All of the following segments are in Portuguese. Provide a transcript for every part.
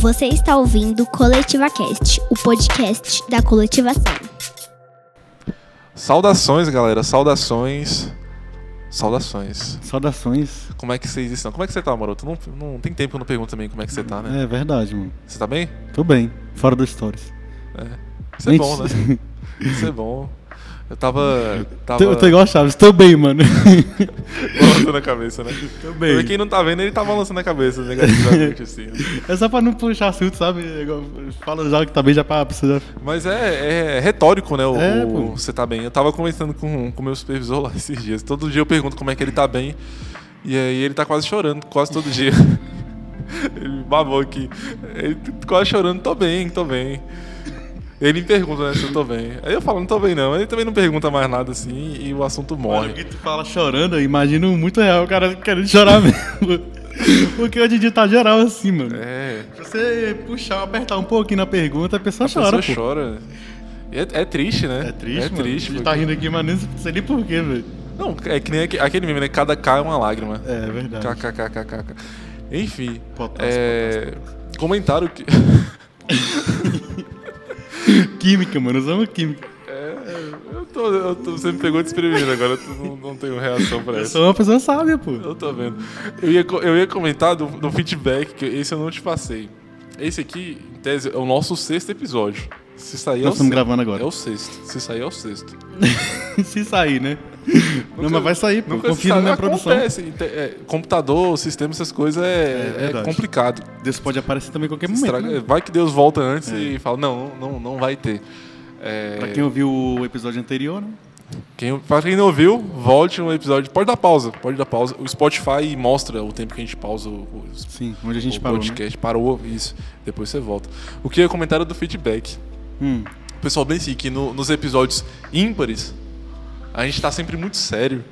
Você está ouvindo Coletiva Cast, o podcast da coletivação. Saudações, galera. Saudações. Saudações. Saudações. Como é que vocês estão? Como é que você tá, Maroto? Não, não tem tempo que eu não pergunto também como é que você tá, né? É verdade, mano. Você tá bem? Tô bem. Fora do Stories. É. Isso é bom, né? Isso é bom. Eu tava. tava... Eu tô igual a Chaves, tô bem, mano. balançando a cabeça, né? Tô bem. Pra quem não tá vendo, ele tá balançando a cabeça negativamente, assim. né? É só pra não puxar assunto, sabe? É Fala já que tá bem, já pra. Mas é, é retórico, né? O, É, o você tá bem. Eu tava conversando com o meu supervisor lá esses dias. Todo dia eu pergunto como é que ele tá bem. E aí ele tá quase chorando, quase todo dia. ele babou aqui. Ele t- quase chorando, tô bem, tô bem. Ele me pergunta né, se eu tô bem. Aí eu falo, não tô bem não. Ele também não pergunta mais nada assim e o assunto Mano, morre. que tu fala chorando, eu imagino muito real o cara querendo chorar mesmo. Porque hoje em dia tá geral assim, mano. É, Se você puxar, apertar um pouquinho na pergunta, a pessoa a chora, pessoa pô. chora. É, é triste, né? É triste, É mano. triste. A gente porque- tá rindo aqui, mas nem sei nem porquê, velho. Não, é que nem aque- aquele meme, né? Cada K é uma lágrima. É verdade. KKKKK. Enfim, Potássio, é... comentário que. Química, mano. Usamos química. É, eu tô, eu tô- você me pegou desprevenido agora, eu não, não tenho reação pra Eu isso. sou uma pessoa sábia, pô. Eu tô vendo. Eu ia, eu ia comentar do, do feedback, que esse eu não te passei. Esse aqui, em tese, é o nosso sexto episódio. Se sair é o Nós estamos se- gravando agora. É o sexto. Se sair é o sexto. Se sair, né? Não, mas vai sair, pô. Confia na produção. Acontece. É, computador, sistema, essas coisas é, é verdade. complicado. Deus pode aparecer também em qualquer momento. Estraga- né? Vai que Deus volta antes e fala, não, não, não vai ter. É, Pra quem ouviu o episódio anterior, né? quem, pra quem não ouviu, volte no episódio. Pode dar pausa, pode dar pausa. O Spotify mostra o tempo que a gente pausa o, o, Sim, onde a gente o parou, né? podcast. Parou, isso. Depois você volta. O que é comentário do feedback. Hum. O pessoal bem assim, que no- nos episódios ímpares, a gente tá sempre muito sério.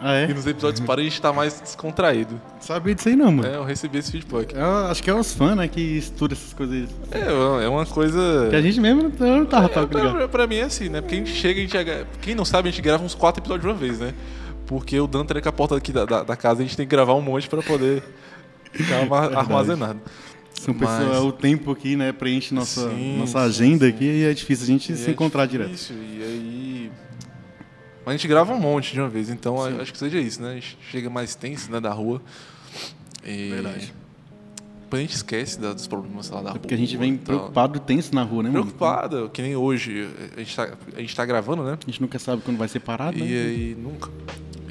Ah, E é? nos episódios pares a gente tá mais descontraído. Sabia disso aí não, mano. É, eu recebi esse feedback. É, acho que é os fãs, né, que estudam essas coisas. É, é uma coisa... Que a gente mesmo não, tava É, ligado. pra, pra mim é assim, né? Porque a gente chega, a gente. Quem não sabe, a gente grava uns quatro episódios de uma vez, né? Porque o Dan tranca a porta aqui da, da, da casa, a gente tem que gravar um monte pra poder ficar armazenado. São Mas- pessoas, o tempo aqui, né, preenche nossa, Sim, nossa sim, agenda sim. aqui e é difícil a gente E se é encontrar direto. difícil, E aí. Mas a gente grava um monte de uma vez, então Sim. acho que seja isso, né? A gente chega mais tenso, né, da rua. E... Verdade. A gente esquece dos problemas lá da rua. É porque a gente vem e preocupado e tenso na rua, né, mano? Preocupado, que nem hoje. A gente tá, a gente tá gravando, né? A gente nunca sabe quando vai ser parado, E né? aí, nunca.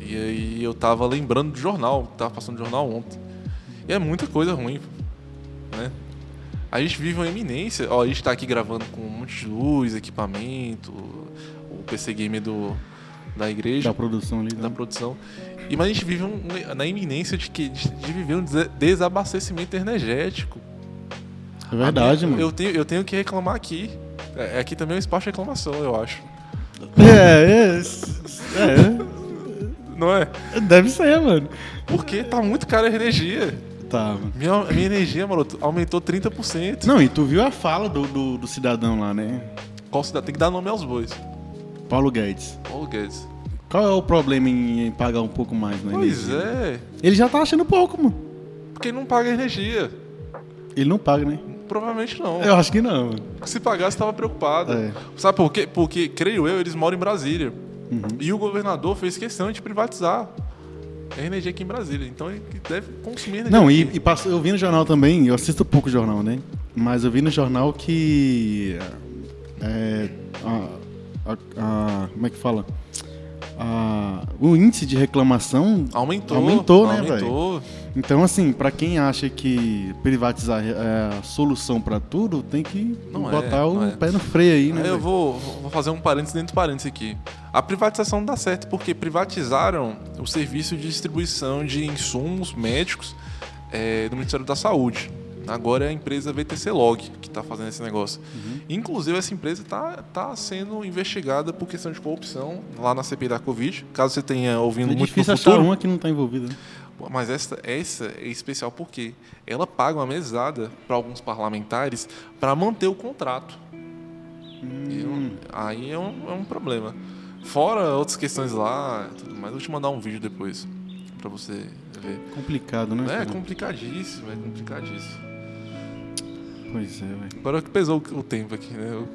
E aí eu tava lembrando do jornal, tava passando o jornal ontem. E é muita coisa ruim, né? A gente vive uma eminência, ó, a gente tá aqui gravando com um monte de luz, equipamento, o PC Gamer do, da igreja, Da produção ali. da né? produção. E, mas a gente vive um- na iminência de, que, de, de viver um desa- desabastecimento energético. É verdade, mano. Eu tenho, eu tenho que reclamar aqui. É, aqui também é um espaço de reclamação, eu acho. É, é, Não é? é. Deve ser, mano. Porque tá muito cara a energia. Tá, mano. Minha, minha energia, maroto, aumentou 30%. Não, e tu viu a fala do, do, do cidadão lá, né? Qual cidade? Tem que dar nome aos bois. Paulo Guedes. Paulo Guedes. Qual é o problema em, pagar um pouco mais, né? Pois é. Ele já tá achando pouco, mano. Porque não paga energia. Ele não paga, né? Provavelmente não. Eu acho que não. Se pagasse, tava preocupado. É. Sabe por quê? Porque, creio eu, eles moram em Brasília. Uhum. E o governador fez questão de privatizar a energia aqui em Brasília. Então ele deve consumir energia. Não, e, e passou- eu vi no jornal também, eu assisto pouco jornal, né? Mas eu vi no jornal que. É, a, a- a- como é que fala? A- o índice de reclamação Aumentou. aumentou, né, Aumentou. Então, assim, pra quem acha que privatizar é a solução pra tudo, tem que Não é, botar o não é. pé no freio aí, né? Eu velho? vou, vou fazer um parênteses dentro do parênteses aqui. A privatização não dá certo porque privatizaram o serviço de distribuição de insumos médicos eh, do Ministério da Saúde. Agora é a empresa VTC Log que está fazendo esse negócio. Uhum. Inclusive, essa empresa está tá sendo investigada por questão de corrupção lá na CPI da Covid. Caso você tenha ouvindo É muito no difícil achar futuro. uma que não tá envolvida. né? Mas essa, essa é especial porque ela paga uma mesada para alguns parlamentares para manter o contrato. E eu- aí é um, é um problema. Fora outras questões lá, tudo mais, eu vou te mandar um vídeo depois para você ver. Complicado, né? É cara? complicadíssimo, é complicadíssimo. Pois é, velho. Agora que pesou o tempo aqui, né? Eu-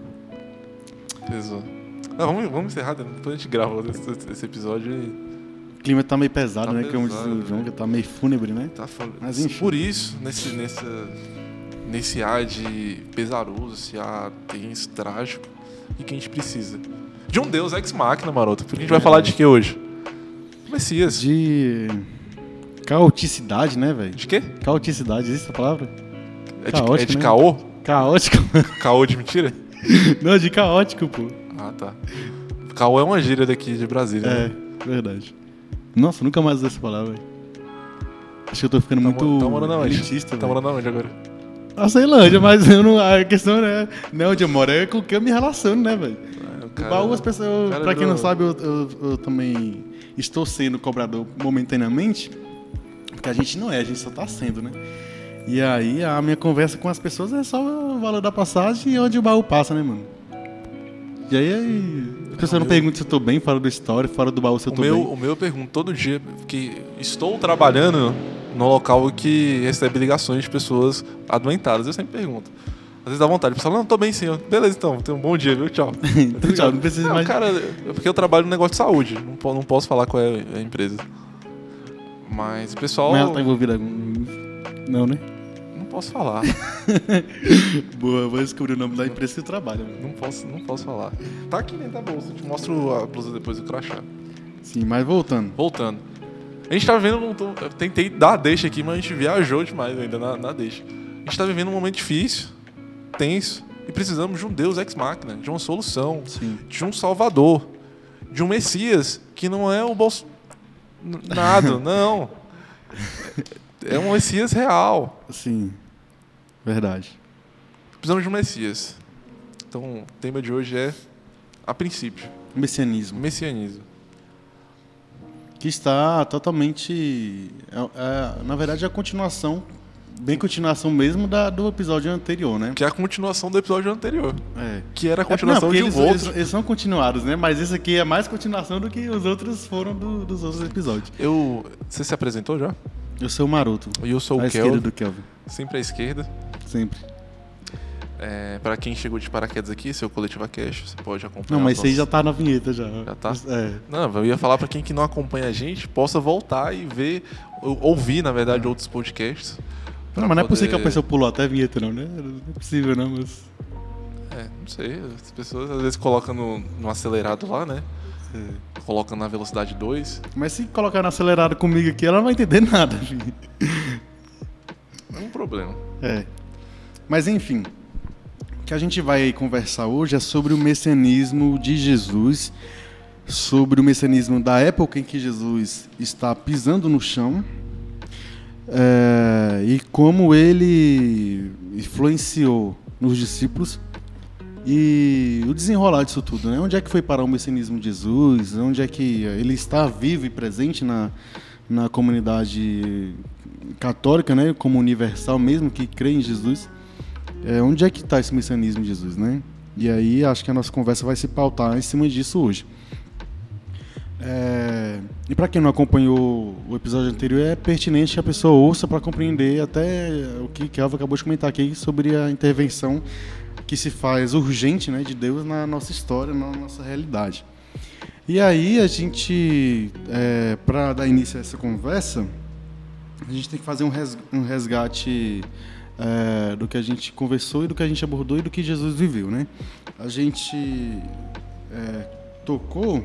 Pesou. Não, vamos, vamos encerrar, né? depois a gente grava esse, esse episódio e O clima tá meio pesado, Tá né? Como diz pesado, o João, né? que tá meio fúnebre, né? tá falando. Mas enfim. Por isso, nesse, nessa, nesse ar de pesaroso, esse ar tenso, trágico, e que a gente precisa? De um Deus ex-máquina, maroto. Porque a gente vai falar de que hoje? Messias. De, De caoticidade, né, velho? de quê? Caoticidade, existe essa palavra? É de, Caótico, é de né? caô? Caótico. Caô de mentira? Não, de caótico, pô. Ah, tá. Caô é uma gíria daqui de Brasília. É, né? verdade. Nossa, nunca mais usei essa palavra, velho. Acho que eu tô ficando Tá, muito tá morando aonde? elitista, Tá morando aonde agora? Na Ceilândia, mas não, a questão não é, não é onde eu moro, é com quem eu me relaciono, né, velho? É, o O cara- baú, as pessoas, cara pra quem não sabe, eu, eu- eu também estou sendo cobrador momentaneamente, porque a gente não é, a gente só tá sendo, né? E aí a minha conversa com as pessoas é só o valor da passagem e onde o baú passa, né, mano? E aí, aí a pessoa não meu- pergunta se eu tô bem, fora do story, fora do baú se eu O tô meu, bem. o meu eu pergunto todo dia, que estou trabalhando no local que recebe ligações de pessoas adoentadas. Eu sempre pergunto. Às vezes dá vontade. O pessoal, não, tô bem sim. Eu, Beleza, então. Tenha um bom dia, viu? Tchau. Tchau, não precisa Não, mais. cara, é porque eu trabalho no negócio de saúde. Não, não posso falar qual é a empresa. Mas o pessoal. Mas ela tá envolvida com. Não, né? Não posso falar. Boa, vou descobrir o nome da empresa que mano. não, posso, não posso falar. Tá aqui dentro da bolsa. Eu te mostro a blusa depois do crachá. Sim, mas voltando. Voltando. A gente tá vivendo. Eu tentei dar a deixa aqui, mas a gente viajou demais ainda na, na deixa. A gente tá vivendo um momento difícil, tenso, e precisamos de um Deus ex-máquina, de uma solução, Sim. de um Salvador, de um Messias que não é o bolso. Nada, não. É um Messias real. Sim. Verdade. Precisamos de um Messias. Então, o tema de hoje é, a princípio, Messianismo. messianismo. Que está totalmente. é- é, na verdade, é a continuação, bem continuação mesmo da, do episódio anterior, né? Que é a continuação do episódio anterior. É. Que era a É, continuação porque de um eles, outro. eles, eles são continuados, né? Mas esse aqui é mais continuação do que os outros foram do- dos outros episódios. Eu. Você se apresentou já? Eu sou o Maroto. E eu sou à o esquerda Kelvin, do Kelvin. sempre à esquerda. Sempre. É, para quem chegou de paraquedas aqui, esse é Coletiva Cash, você pode acompanhar. Não, mas aí já tá na vinheta já. Já tá? É. Não, eu ia falar para quem que não acompanha a gente, possa voltar e ver, ou- ouvir, na verdade, outros podcasts. Não, mas não é possível que a poder- pessoa pulou até a vinheta, não, né? Não é possível, não, mas. É, não sei, as pessoas às vezes colocam no, no acelerado lá, né? Colocam na velocidade 2. Mas se colocar no acelerado comigo aqui, ela não vai entender nada, filho. Não é um problema. É. Mas enfim, o que a gente vai conversar hoje é sobre o messianismo de Jesus, sobre o messianismo da época em que Jesus está pisando no chão é, e como ele influenciou nos discípulos e o desenrolar disso tudo, né? Onde é que foi parar o messianismo de Jesus? Onde é que ele está vivo e presente na, na comunidade católica, né? Como universal mesmo, que crê em Jesus. É, onde é que está esse messianismo de Jesus, né? E aí acho que a nossa conversa vai se pautar em cima disso hoje. É, e para quem não acompanhou o episódio anterior, é pertinente que a pessoa ouça para compreender até o que Kelvin acabou de comentar aqui sobre a intervenção que se faz urgente né, de Deus na nossa história, na nossa realidade. E aí a gente, é, para dar início a essa conversa, a gente tem que fazer um res- resgate é, do que a gente conversou e do que a gente abordou e do que Jesus viveu, né? A gente é, tocou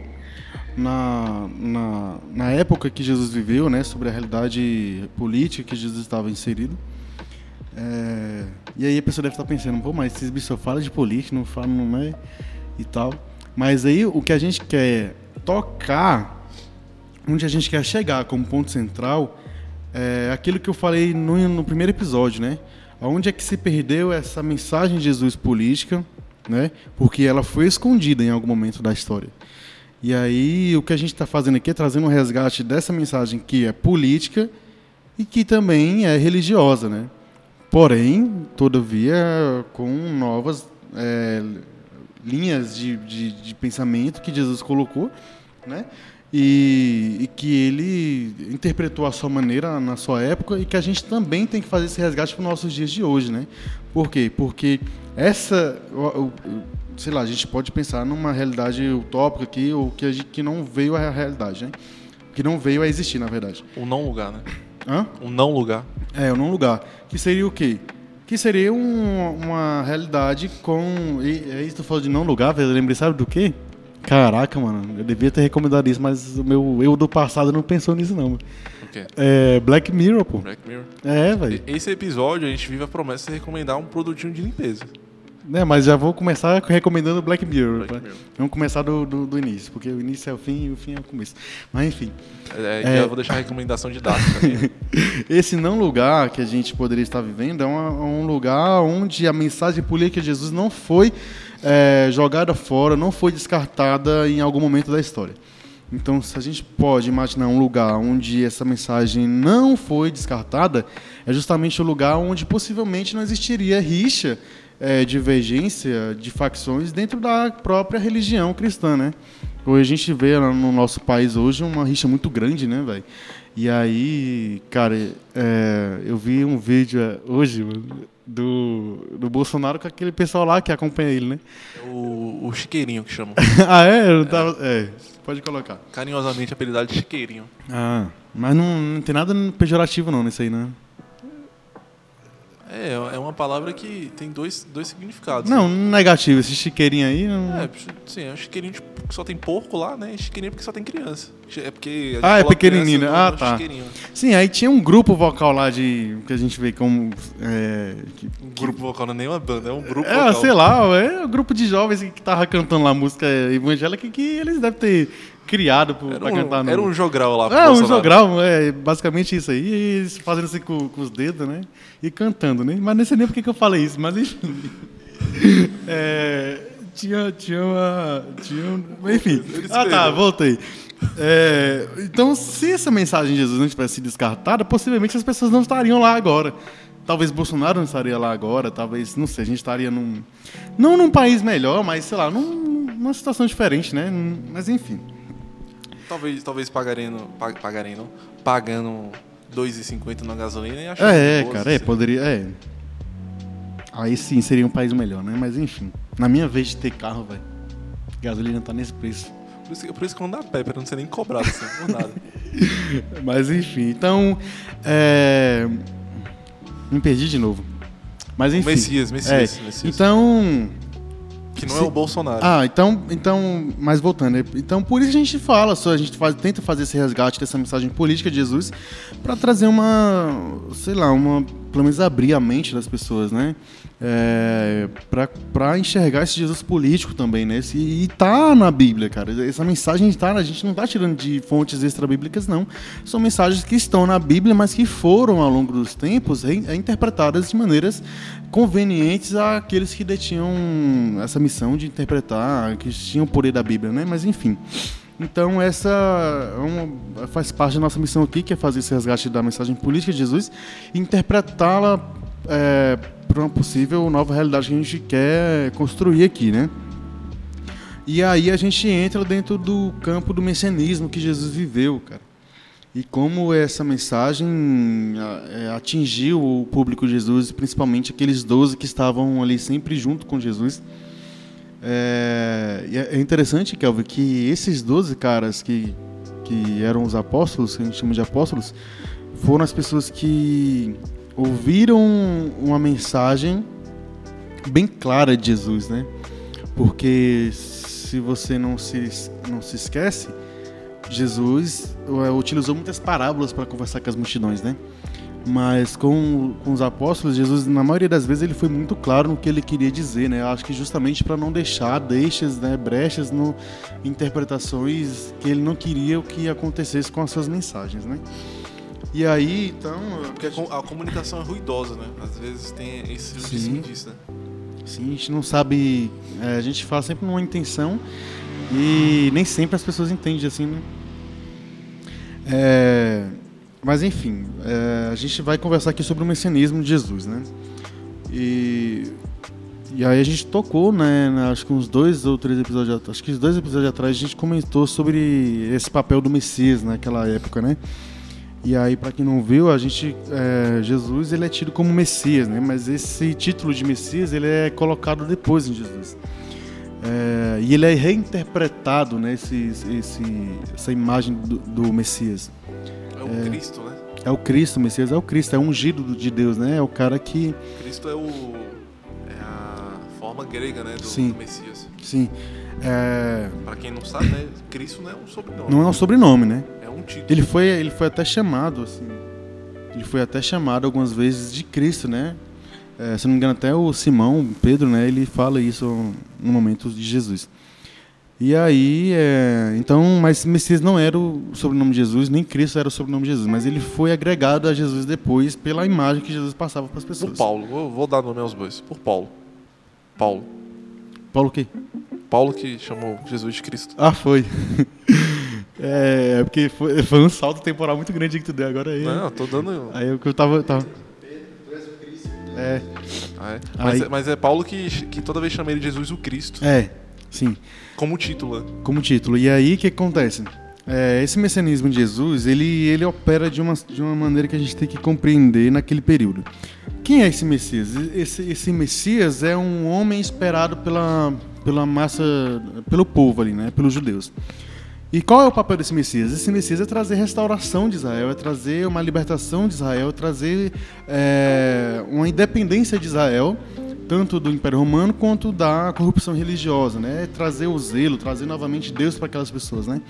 na, na, na época que Jesus viveu, né? Sobre a realidade política que Jesus estava inserido. É, e aí a pessoa deve estar pensando, pô, mas esses bichos só falam de política, não falam, não é? E tal. Mas aí o que a gente quer tocar, onde a gente quer chegar como ponto central, é aquilo que eu falei no, no primeiro episódio, né? Onde é que se perdeu essa mensagem de Jesus política, né? Porque ela foi escondida em algum momento da história. E aí o que a gente está fazendo aqui é trazendo um resgate dessa mensagem que é política e que também é religiosa, né? Porém, todavia, com novas é, linhas de, de, de pensamento que Jesus colocou, né? e, e que ele interpretou à sua maneira na sua época e que a gente também tem que fazer esse resgate para os nossos dias de hoje, né? Por quê? Porque essa, o- o- sei lá, a gente pode pensar numa realidade utópica aqui ou que, a gente, que não veio à realidade, né? Que não veio a existir, na verdade. Um não lugar, né? Hã? Um não lugar. É, num lugar. Que seria o quê? Que seria um- uma realidade com. E, é isso que tu falou de não lugar, velho. Eu lembrei, sabe do quê? Caraca, mano. Eu devia ter recomendado isso, mas o meu eu do passado não pensou nisso, não. mano. O quê? É Black Mirror, pô. Black Mirror. É, velho. Esse episódio a gente vive a promessa de recomendar um produtinho de limpeza. É, mas já vou começar recomendando Black Mirror. Black tá? Mirror. Vamos começar do, do, do início, porque o início é o fim e o fim é o começo. Mas enfim. É, É. Já vou deixar a recomendação didática também. Esse não lugar que a gente poderia estar vivendo é uma- um lugar onde a mensagem política de Jesus não foi é, jogada fora, não foi descartada em algum momento da história. Então, se a gente pode imaginar um lugar onde essa mensagem não foi descartada, é justamente o lugar onde possivelmente não existiria rixa, é, divergência de facções dentro da própria religião cristã, né? Hoje a gente vê lá no nosso país hoje uma rixa muito grande, né, velho? E aí, cara, é, eu vi um vídeo é, hoje do, do Bolsonaro com aquele pessoal lá que acompanha ele, né? o, o chiqueirinho que chamam. ah, é? Eu tava, é, pode colocar. Carinhosamente apelidado de chiqueirinho. Ah, mas não, não tem nada pejorativo não nisso aí, né? É, é uma palavra que tem dois, dois significados. Não, negativo. Esse chiqueirinho aí. Não... É, sim, é um chiqueirinho tipo, que só tem porco lá, né? Chiqueirinho porque só tem criança. É porque. Ah, é pequenininho, né? Ah, tá. Sim, aí tinha um grupo vocal lá de. que a gente vê como. É, que- Um grupo vocal não é nem uma banda, é um grupo é, vocal. sei lá, é um grupo de jovens que tava cantando lá música evangélica que eles devem ter criado Era pra cantar um, no... era um jogral lá. É, um jogral, é basicamente isso aí. E fazendo assim com, com os dedos, né? E cantando, né? Mas não sei nem por que eu falei isso, mas enfim. É, tinha, tinha uma. Tinha um, enfim. Ah, tá, voltei. É, então, se essa mensagem de Jesus não tivesse sido descartada, possivelmente as pessoas não estariam lá agora. Talvez Bolsonaro não estaria lá agora, talvez, não sei, a gente estaria num. Não num país melhor, mas sei lá, num- numa situação diferente, né? Mas enfim. Talvez, talvez pagarendo, pag, pagarendo, pagando 2,50 na gasolina e achando É, é, boas, cara, é, poderia. É. Aí sim seria um país melhor, né? Mas enfim. Na minha vez de ter carro, velho. Gasolina tá nesse preço. Por isso, que- por isso que eu não dá pé, pra não ser nem cobrado assim, por nada. Mas enfim, então. É... Me perdi de novo. Mas enfim. Messias, Messias, É, Messias. Então. Que não é se- o Bolsonaro. Ah, então, então, mas voltando, né? então por isso a gente fala, só a gente faz, tenta fazer esse resgate dessa mensagem política de Jesus para trazer uma, sei lá, uma, pelo menos abrir a mente das pessoas, né? É, para enxergar esse Jesus político também, né? E tá na Bíblia, cara. Essa mensagem tá, a gente não tá tirando de fontes extra-bíblicas, não. São mensagens que estão na Bíblia, mas que foram ao longo dos tempos re- interpretadas de maneiras convenientes àqueles que detinham essa missão de interpretar, que tinham o poder da Bíblia, né? Mas enfim. Então essa é uma- faz parte da nossa missão aqui, que é fazer esse resgate da mensagem política de Jesus interpretá-la é, para uma possível nova realidade que a gente quer construir aqui, né? E aí a gente entra dentro do campo do messianismo que Jesus viveu, cara. E como essa mensagem a- é, atingiu o público de Jesus, principalmente aqueles 12 que estavam ali sempre junto com Jesus. É, e é interessante, Kelvin, que esses 12 caras que, que eram os apóstolos, que a gente chama de apóstolos, foram as pessoas que ouviram uma mensagem bem clara de Jesus, né? Porque se você não se, não se esquece, Jesus eh, utilizou muitas parábolas para conversar com as multidões, né? Mas com, com os apóstolos, Jesus, na maioria das vezes, ele foi muito claro no que ele queria dizer, né? Acho que justamente para não deixar deixas, né, brechas no interpretações que ele não queria o que acontecesse com as suas mensagens, né? E aí, então, Porque a, com- a comunicação é ruidosa, né? Às vezes tem esse Sim. disso, né? Sim, a gente não sabe. é, a gente fala sempre numa intenção e nem sempre as pessoas entendem assim, né? É, mas enfim, é, a gente vai conversar aqui sobre o messianismo de Jesus, né? E E aí a gente tocou, né, na- acho que uns dois ou três episódios, acho que dois episódios atrás a gente comentou sobre esse papel do Messias naquela época, né? E aí, para quem não viu, a gente, é, Jesus ele é tido como Messias, né? Mas esse título de Messias ele é colocado depois em Jesus. É, e ele é reinterpretado, né? Esse, esse, essa imagem do, do Messias. É o Cristo, né? É o Cristo, o Messias é o Cristo, é o ungido do- de Deus, né? É o cara que, Cristo é o. É a forma grega, né? Do, Sim. do Messias. sim, é, Pra quem não sabe, né? Cristo não é um sobrenome. não é um sobrenome, né? É um título. Ele foi, ele foi até chamado, assim. Ele foi até chamado algumas vezes de Cristo, né? É, se não me engano, até o Simão, Pedro, né? Ele fala isso no momento de Jesus. E aí, é, então, mas Messias não era o sobrenome de Jesus, nem Cristo era o sobrenome de Jesus, mas ele foi agregado a Jesus depois pela imagem que Jesus passava para as Por pessoas. Paulo. Vou, vou dar nome aos bois. Por Paulo. Paulo. Paulo quê? Paulo que chamou Jesus Cristo. Ah, foi. é, porque foi, foi um salto temporal muito grande que tu deu agora aí. Não, tô dando. Aí eu, eu tava, tava. É, Ah, é. Mas, Aí- é, mas é Paulo que, que toda vez chama ele Jesus o Cristo. é, sim. Como título. como título. E aí o que acontece? É, esse messianismo de Jesus, ele, ele opera de uma, de uma maneira que a gente tem que compreender naquele período. Quem é esse Messias? Esse, esse Messias é um homem esperado pela, pela massa, pelo povo ali, né? Pelos judeus. E qual é o papel desse Messias? Esse Messias é trazer restauração de Israel, é trazer uma libertação de Israel, é trazer é, uma independência de Israel, tanto do Império Romano quanto da corrupção religiosa, né? É trazer o zelo, trazer novamente Deus para aquelas pessoas, né?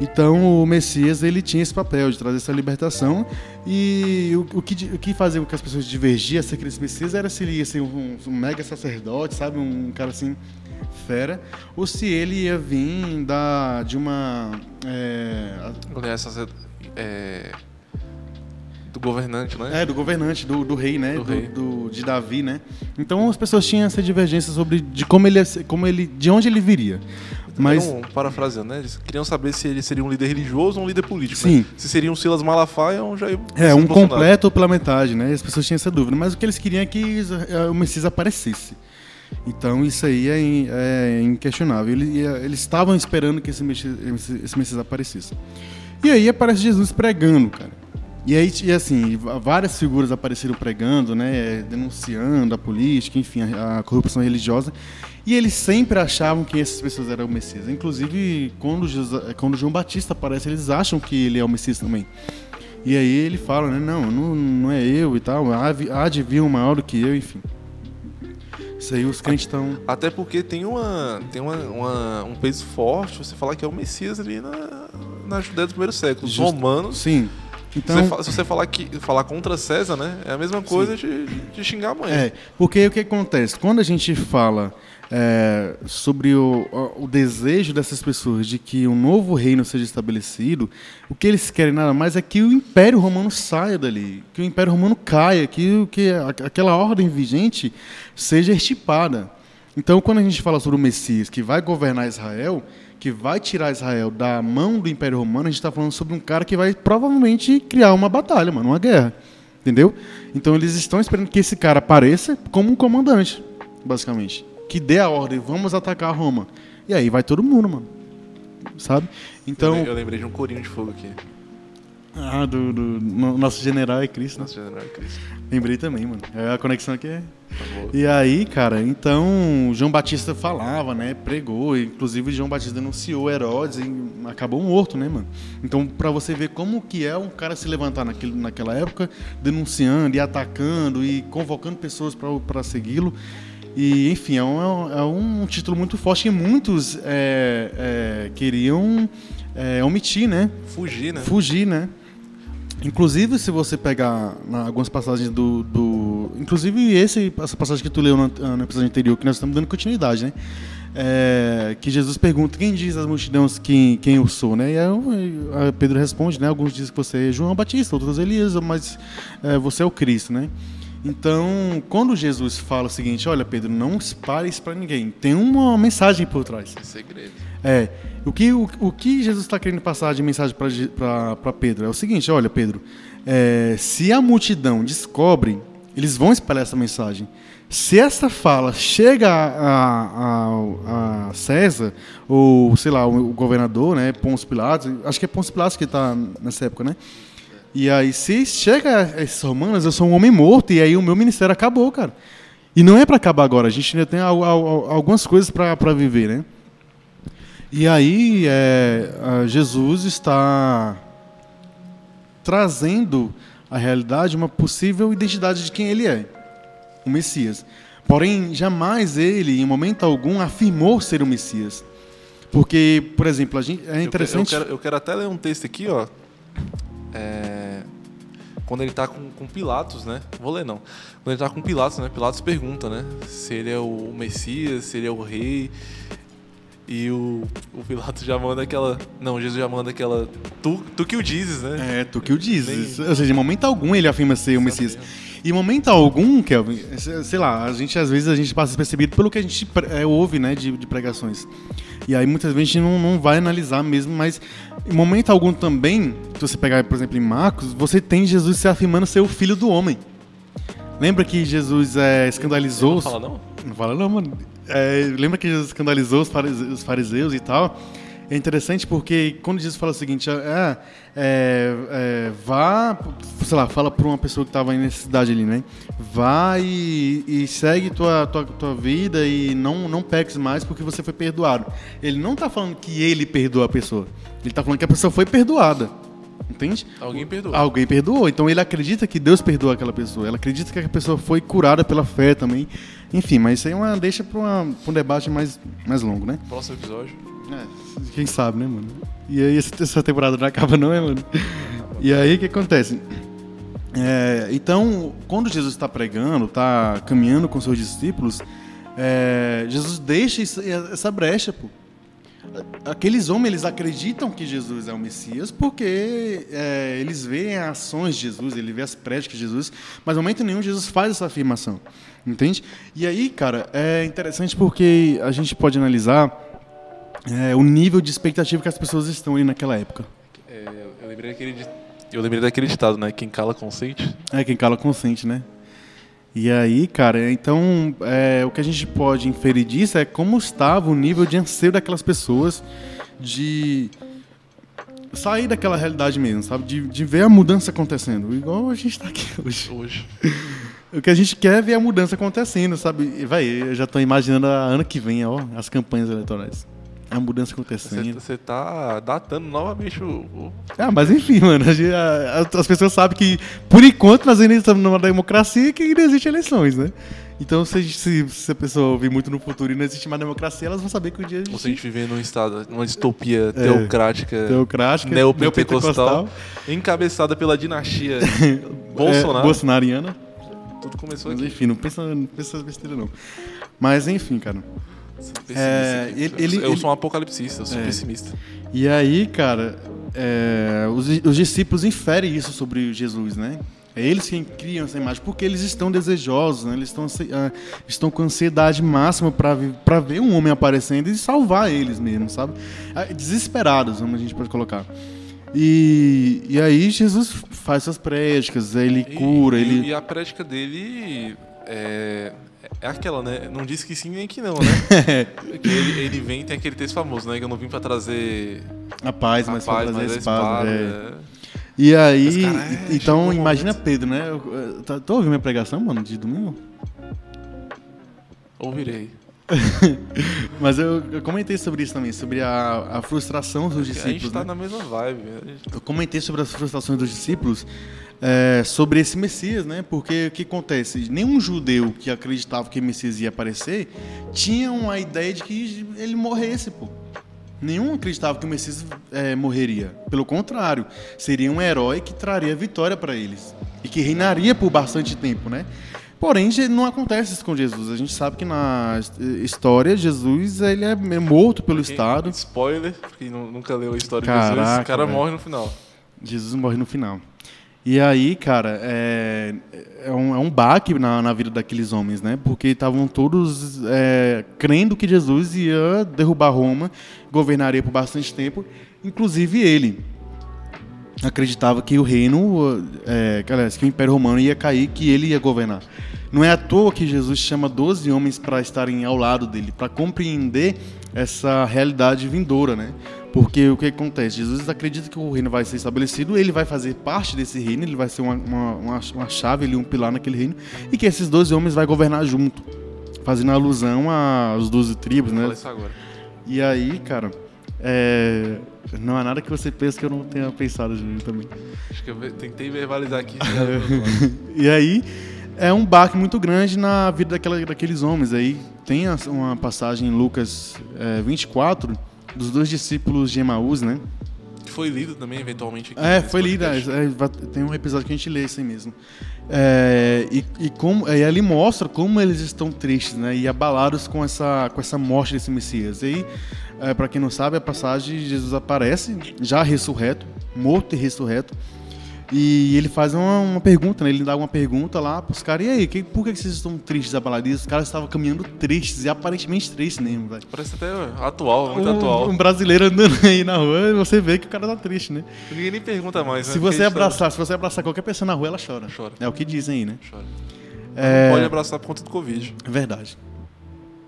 Então o Messias ele tinha esse papel de trazer essa libertação e o, o que, o que fazia com que as pessoas divergiam acerca desse Messias era se ele ia ser um, um mega sacerdote, sabe, um cara assim fera, ou se ele ia vir da, de uma é, é, do governante, né? é, do governante, do, do rei, né, Do do, rei. do- de Davi, né. Então as pessoas tinham essa divergência sobre de como ele, como ele, de onde ele viria. Mas Então, parafraseando, né? Eles queriam saber se ele seria um líder religioso ou um líder político. Sim. né? Se seria um Silas Malafaia ou um Jair É, um Bolsonaro. completo ou pela metade, né? As pessoas tinham essa dúvida. Mas o que eles queriam é que eh, o Messias aparecesse. Então isso aí é, é inquestionável. Ele- Eles estavam esperando que esse Messias, esse Messias aparecesse. E aí aparece Jesus pregando, cara. E aí, e assim, várias figuras apareceram pregando, né? Denunciando a política, enfim, a, a corrupção religiosa. E eles sempre achavam que essas pessoas eram o Messias. Inclusive, quando, quando João Batista aparece, eles acham que ele é o Messias também. E aí ele fala, né? Não, não, não é eu e tal. Há, há de vir um maior do que eu, enfim. Isso aí os crentes estão. Até porque tem, uma, tem uma, uma- um peso forte você falar que é o Messias ali na, na Judéia do primeiro século. Os Just- romanos. Sim. Se Então. você fa- se você falar, que, falar contra César, né? É a mesma coisa de, de xingar a mãe. É, porque o que acontece? Quando a gente fala é, sobre o, o- desejo dessas pessoas de que um novo reino seja estabelecido, o que eles querem nada mais é que o Império Romano saia dali, que o Império Romano caia, que, que aquela ordem vigente seja extirpada. Então, quando a gente fala sobre o Messias que vai governar Israel, que vai tirar Israel da mão do Império Romano, a gente está falando sobre um cara que vai provavelmente criar uma batalha, mano, uma guerra. Entendeu? Então eles estão esperando que esse cara apareça como um comandante, basicamente. Que dê a ordem, vamos atacar Roma. E aí vai todo mundo, mano. Sabe? Então. eu lembrei de um corinho de fogo aqui. Ah, do, do- no- nosso general é Cristo. né? Nosso general Cristo. Lembrei também, mano. É, A conexão aqui é. Tá. E aí, cara, então João Batista falava, né? Pregou, inclusive João Batista denunciou Herodes e acabou morto, né, mano? Então, pra você ver como que é um cara se levantar naquele, naquela época, denunciando e atacando e convocando pessoas pra segui-lo. E, enfim, é um, é um título muito forte que muitos é, é, queriam é, omitir, né? Fugir, né? fugir, né? Inclusive, se você pegar na- algumas passagens do, do- Inclusive, esse, essa passagem que tu leu no, no episódio anterior, que nós estamos dando continuidade, né? É, que Jesus pergunta: quem diz às multidões quem, quem eu sou, né? E aí, Pedro responde, né? Alguns dizem que você é João Batista, outros Elias, mas é, você é o Cristo, né? Então, quando Jesus fala o seguinte: olha, Pedro, não espalhe isso para ninguém, tem uma mensagem por trás. Segredo. É. O que, o, o que Jesus está querendo passar de mensagem para Pedro é o seguinte: olha, Pedro, é, se a multidão descobre Eles vão espalhar essa mensagem. Se essa fala chega a, a, a César, ou sei lá, o, governador, né, Pôncio Pilatos, acho que é Pôncio Pilatos que está nessa época, né? E aí, se chega a esses romanos, eu sou um homem morto, e aí o meu ministério acabou, cara. E não é para acabar agora, a gente ainda tem algumas coisas para viver, né? E aí, é, Jesus está trazendo à realidade uma possível identidade de quem ele é o Messias. Porém, jamais ele, em momento algum, afirmou ser o Messias. Porque, por exemplo, a gente, é interessante. Eu quero, eu quero, até ler um texto aqui, ó. É, quando ele está com, com, Pilatos, né? Vou ler não. Quando ele está com Pilatos, né? Pilatos pergunta, né? Se ele é o Messias, se ele é o rei. E o, o Pilatos já manda aquela. Não, Jesus já manda aquela. Tu, tu que o dizes, né? É, tu que o dizes. Nem... Ou seja, em momento algum ele afirma ser o Messias. Em momento algum, Kelvin, sei lá, a gente às vezes a gente passa percebido pelo que a gente é, ouve, né, de, de, pregações. E aí muitas vezes a gente não, não vai analisar mesmo, mas em momento algum também, se você pegar, por exemplo, em Marcos, você tem Jesus se afirmando ser o filho do homem. Lembra que Jesus é, escandalizou. Não fala não? Não fala não, mano. É, lembra que Jesus escandalizou os fariseus, e tal? É interessante porque quando Jesus fala o seguinte, é, é, é vá, sei lá, fala para uma pessoa que estava em necessidade ali, né? Vá e, e, segue tua, tua, tua vida e não, não peques mais porque você foi perdoado. Ele não está falando que ele perdoou a pessoa. Ele está falando que a pessoa foi perdoada. Entende? Alguém perdoou. Alguém perdoou. Então ele acredita que Deus perdoou aquela pessoa. Ela acredita que a pessoa foi curada pela fé também. Enfim, mas isso aí é uma, deixa para um debate mais, mais longo, né? Próximo episódio. É, quem sabe, né, mano? E aí essa temporada não acaba não, é, mano? E aí o que acontece? É, então, quando Jesus está pregando, está caminhando com seus discípulos, é, Jesus deixa essa brecha, pô. Aqueles homens, eles acreditam que Jesus é o Messias porque é, eles veem as ações de Jesus, ele vê as prédicas de Jesus, mas no momento nenhum Jesus faz essa afirmação, entende? E aí, cara, é interessante porque a gente pode analisar é, o nível de expectativa que as pessoas estão ali naquela época. É, eu, lembrei daquele, eu lembrei daquele ditado, né? Quem cala consente. É, quem cala consente, né? E aí, cara, então é, o que a gente pode inferir disso é como estava o nível de anseio daquelas pessoas de sair daquela realidade mesmo, sabe? De, de ver a mudança acontecendo, igual a gente está aqui hoje. Hoje. O que a gente quer é ver a mudança acontecendo, sabe? Vai, eu já estou imaginando a ano que vem, ó, as campanhas eleitorais a mudança acontecendo. Você tá datando novamente o, o. Ah, mas enfim, mano. A, a, as pessoas sabem que, por enquanto, nós ainda estamos numa democracia que ainda existem eleições, né? Então, se, se, se, a pessoa ouvir muito no futuro e não existe mais democracia, elas vão saber que o dia. Ou se a gente viver num estado, numa distopia é, teocrática, teocrática neopentecostal, encabeçada pela dinastia Bolsonaro. É, bolsonariana. Tudo começou Mas, aqui. Enfim, não pensa, não pensa besteira, não. Mas, enfim, cara. É, ele, ele, eu sou um apocalipsista, eu sou é. pessimista. E aí, cara, é, os, os, discípulos inferem isso sobre Jesus, né? É eles quem criam essa imagem, porque eles estão desejosos, né? eles estão, uh, estão com ansiedade máxima para ver um homem aparecendo e salvar eles mesmo, sabe? Uh, desesperados, como a gente pode colocar. E, e aí Jesus faz suas prédicas, ele cura, e, ele... E a prédica dele é, é aquela, né? Não disse que sim nem que não, né? que ele, ele, vem, tem aquele texto famoso, né? Que eu não vim pra trazer. A paz, mas pra trazer a espada. é. É. E aí, cara, é, então imagina momento. Pedro, né? Eu, tá, tô ouvindo minha pregação, mano, de domingo? Ouvirei. Mas eu, eu, comentei sobre isso também, sobre a, a frustração dos discípulos. A gente tá né? na mesma vibe. Gente... Eu comentei sobre as frustrações dos discípulos é, sobre esse Messias, né? Porque o que acontece? Nenhum judeu que acreditava que o Messias ia aparecer tinha uma ideia de que ele morresse, pô. Nenhum acreditava que o Messias é, morreria. Pelo contrário, seria um herói que traria vitória para eles e que reinaria por bastante tempo, né? Porém, não acontece isso com Jesus. A gente sabe que na história, Jesus ele é morto pelo Quem, Estado. Spoiler, porque nunca leu a história Caraca, de Jesus, o cara velho. morre no final. Jesus morre no final. E aí, cara, é, é, um, é um baque na, na vida daqueles homens, né? Porque estavam todos é, crendo que Jesus ia derrubar Roma, governaria por bastante tempo, inclusive ele. Acreditava que o reino, é, que, aliás, que o Império Romano ia cair, que ele ia governar. Não é à toa que Jesus chama 12 homens para estarem ao lado dele, para compreender essa realidade vindoura, né? Porque o que acontece? Jesus acredita que o reino vai ser estabelecido, ele vai fazer parte desse reino, ele vai ser uma, uma, uma, chave, ele, um pilar naquele reino, e que esses 12 homens vai governar junto, fazendo alusão às 12 tribos, né? Fala isso agora. E aí, cara, é, não há nada que você pense que eu não tenha pensado Júnior, também. Acho que eu tentei verbalizar aqui. E aí é um baque muito grande na vida daquela, daqueles homens. Aí tem uma passagem em Lucas é, 24 dos dois discípulos de Emaús, né? que foi lido também, eventualmente. Aqui É, foi lida. podcast. é, vai- tem um episódio que a gente lê isso aí mesmo. É, e, e como e ali mostra como eles estão tristes, né? E abalados com essa com essa morte desse Messias. E aí, é, para quem não sabe, a passagem Jesus aparece já ressurreto, morto e ressurreto. E ele faz uma, uma pergunta, né? Ele dá uma pergunta lá pros caras. E aí, que, por que vocês estão tristes, abalados? Os caras estavam caminhando tristes, e aparentemente tristes mesmo, velho. Parece até atual, muito Um, atual. um brasileiro andando aí na rua, você vê que o cara tá triste, né? Ninguém nem pergunta mais, né? Se você abraçar, se você abraçar qualquer pessoa na rua, ela chora. Chora. É o que dizem aí, né? Chora. É, pode abraçar por conta do Covid. Verdade.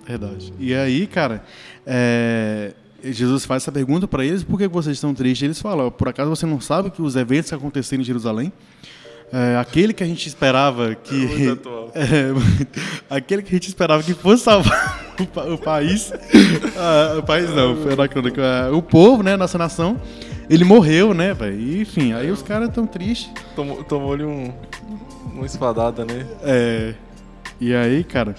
Verdade. E aí, cara, é, Jesus faz essa pergunta para eles: por que vocês estão tristes? Eles falam: por acaso você não sabe que os eventos que aconteceram em Jerusalém, é, aquele que a gente esperava que. Atual. É, aquele que a gente esperava que fosse salvar o, pa- o país. ah, o país não, anacrônico. ah, o povo, né? Nossa nação. Ele morreu, né, velho? E, Enfim, aí os caras tão tristes. Tomou- Tomou-lhe um, uma espadada, né? É. E aí, cara.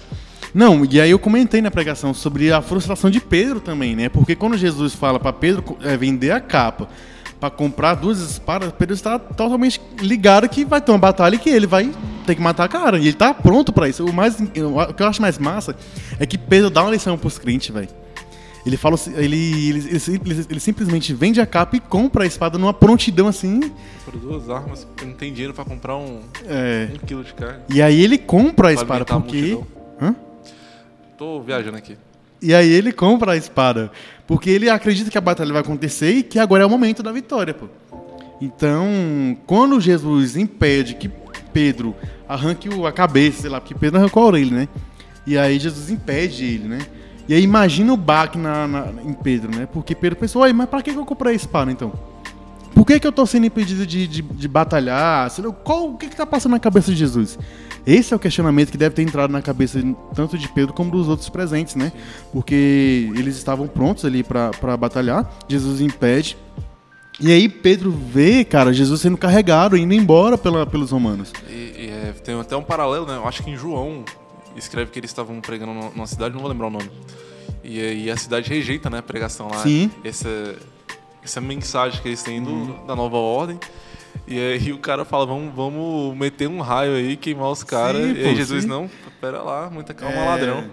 Não, e aí eu comentei na pregação sobre a frustração de Pedro também, né? Porque quando Jesus fala para Pedro é, vender a capa para comprar duas espadas, Pedro está totalmente ligado que vai ter uma batalha e que ele vai ter que matar a cara. E ele tá pronto para isso. O, mais, o que eu acho mais massa é que Pedro dá uma lição pros crentes, velho. Ele fala, ele, ele, ele, ele- ele simplesmente vende a capa e compra a espada numa prontidão assim. Por duas armas, porque não tem dinheiro pra comprar um, É. um quilo de carne. E aí ele compra a espada a porque. multidão. Hã? Tô viajando aqui. E aí ele compra a espada. Porque ele acredita que a batalha vai acontecer e que agora é o momento da vitória, pô. Então, quando Jesus impede que Pedro arranque a cabeça, sei lá, porque Pedro arrancou a orelha, né? E aí Jesus impede ele, né? E aí imagina o baque na, na- em Pedro, né? Porque Pedro pensou, "Ué, mas pra que eu comprei a espada então? Por que, que eu tô sendo impedido de, de, de batalhar? Qual, o que, que tá passando na cabeça de Jesus? Esse é o questionamento que deve ter entrado na cabeça tanto de Pedro como dos outros presentes, né? Porque eles estavam prontos ali pra batalhar, Jesus impede. E aí Pedro vê, cara, Jesus sendo carregado, indo embora pela, pelos romanos. E, e, é, tem até um paralelo, né? Eu acho que em João escreve que eles estavam pregando numa- cidade, não vou lembrar o nome. E, e a cidade rejeita, né, a pregação lá. Sim. Essa, essa mensagem que eles têm do, da nova ordem. E aí o cara fala, vamos, vamos meter um raio aí, queimar os caras. E aí Jesus, sim. não, pera lá, muita calma, É, ladrão.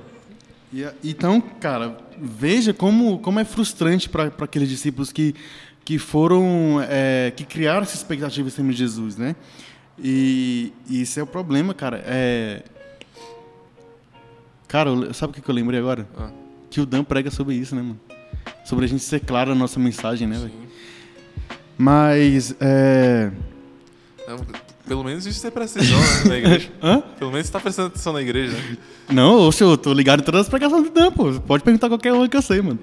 e então, cara, veja como, como é frustrante para aqueles discípulos que, que foram, é, que criaram essa expectativa em cima de Jesus, né? E, e isso é o problema, cara. É... Cara, sabe o que que eu lembrei agora? Ah. Que o Dan prega sobre isso, né, mano? Sobre a gente ser claro na nossa mensagem, né, velho? Mas, é... Pelo menos isso você presta atenção né, na igreja. Hã? Pelo menos você tá prestando atenção na igreja, né? Não, oxe, eu tô ligado em todas as pregações do Dan, pô. Pode perguntar qualquer uma que eu sei, mano.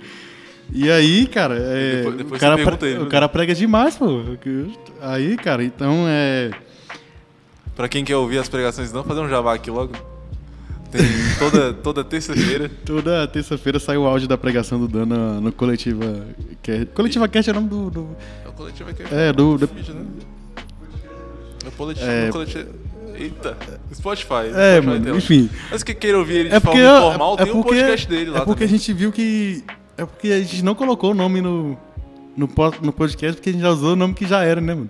E aí, cara, é, Depois- depois o, cara pre- né? o cara prega demais, pô. Aí, cara, então é. Pra quem quer ouvir as pregações, não, fazer um jabá aqui logo. Tem toda, toda terça-feira. Toda terça-feira sai o áudio da pregação do Dan no, no Coletiva Cast. Coletiva Cast é o nome do. do- É o coletivo aqui. é, do. do- Vídeo, né? É o coletivo, É. o coletivo. Eita, Spotify. É, Spotify mano, tem enfim. Mas que queira ouvir ele de É porque. forma informal, é tem um porque, podcast dele lá É porque também. a gente viu que. É porque a gente não colocou o nome no. No, no podcast, porque a gente já usou o nome que já era, né, mano?